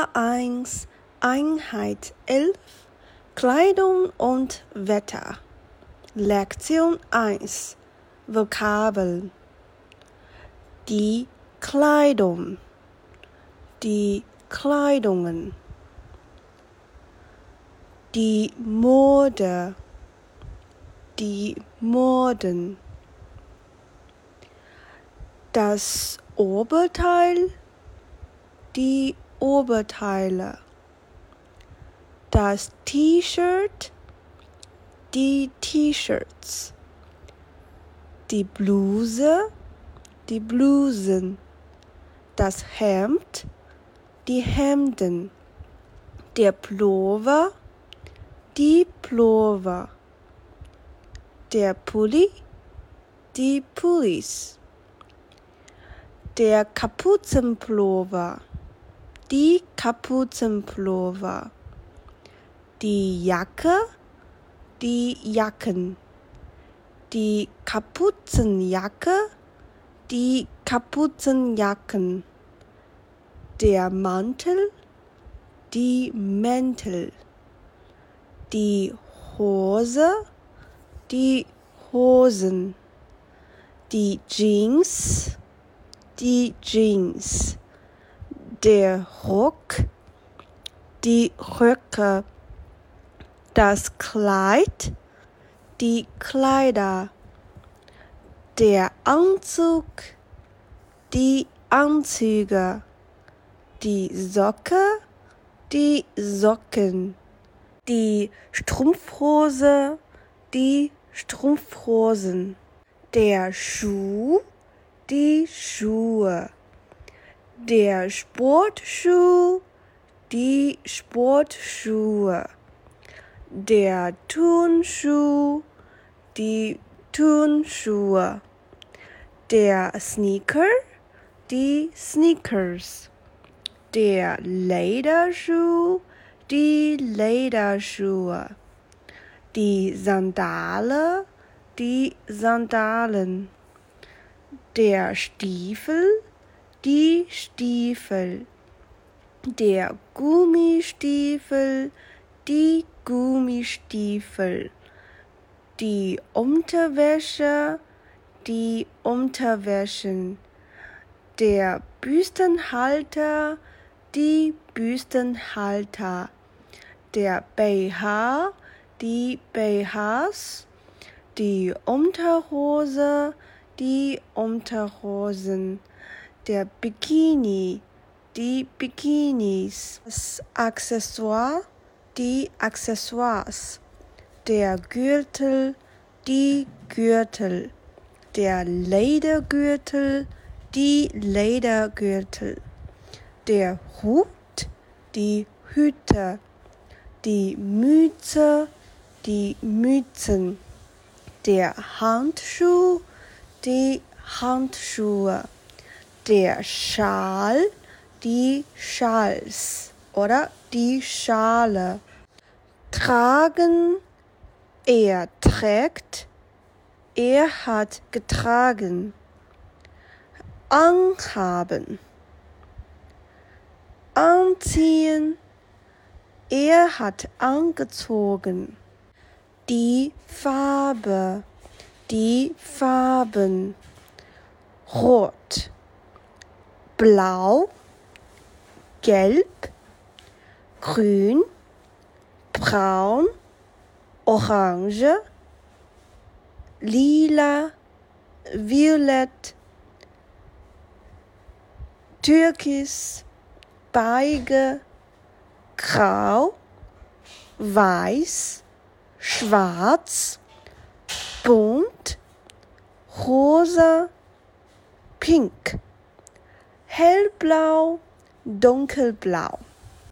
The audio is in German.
A1 Einheit 11 Kleidung und Wetter. Lektion 1 Vokabeln. Die Kleidung. Die Kleidungen. Die Mode. Die Moden. Das Oberteil. Die Oberteile. Das T-Shirt, die T-Shirts. Die Bluse, die Blusen. Das Hemd, die Hemden. Der Pullover, die Pullover. Der Pulli, die Pullis. Der Kapuzenpullover die Kapuzenpullover, die Jacke, die Jacken, die Kapuzenjacke, die Kapuzenjacken, der Mantel, die Mäntel, die Hose, die Hosen, die Jeans, die Jeans der Rock, die Röcke, das Kleid, die Kleider, der Anzug, die Anzüge, die Socke, die Socken, die Strumpfhose, die Strumpfhosen, der Schuh, die Schuhe der Sportschuh, die Sportschuhe, der Turnschuh, die Turnschuhe, der Sneaker, die Sneakers, der Lederschuh, die Lederschuhe, die Sandale, die Sandalen, der Stiefel, die Stiefel, der Gummistiefel, die Gummistiefel, die Unterwäsche, die Unterwäschen, der Büstenhalter, die Büstenhalter, der BH, die BHs, die Unterhose, die Unterhosen, der Bikini, die Bikinis, das Accessoire, die Accessoires, der Gürtel, die Gürtel, der Ledergürtel, die Ledergürtel, der Hut, die Hüte, die Mütze, die Mützen, der Handschuh, die Handschuhe der Schal, die Schals oder die Schale. Tragen, er trägt, er hat getragen. Anhaben, anziehen, er hat angezogen. Die Farbe, die Farben. Rot blau, gelb, grün, braun, orange, lila, violett, türkis, beige, grau, weiß, schwarz, bunt, rosa, pink hellblau, dunkelblau.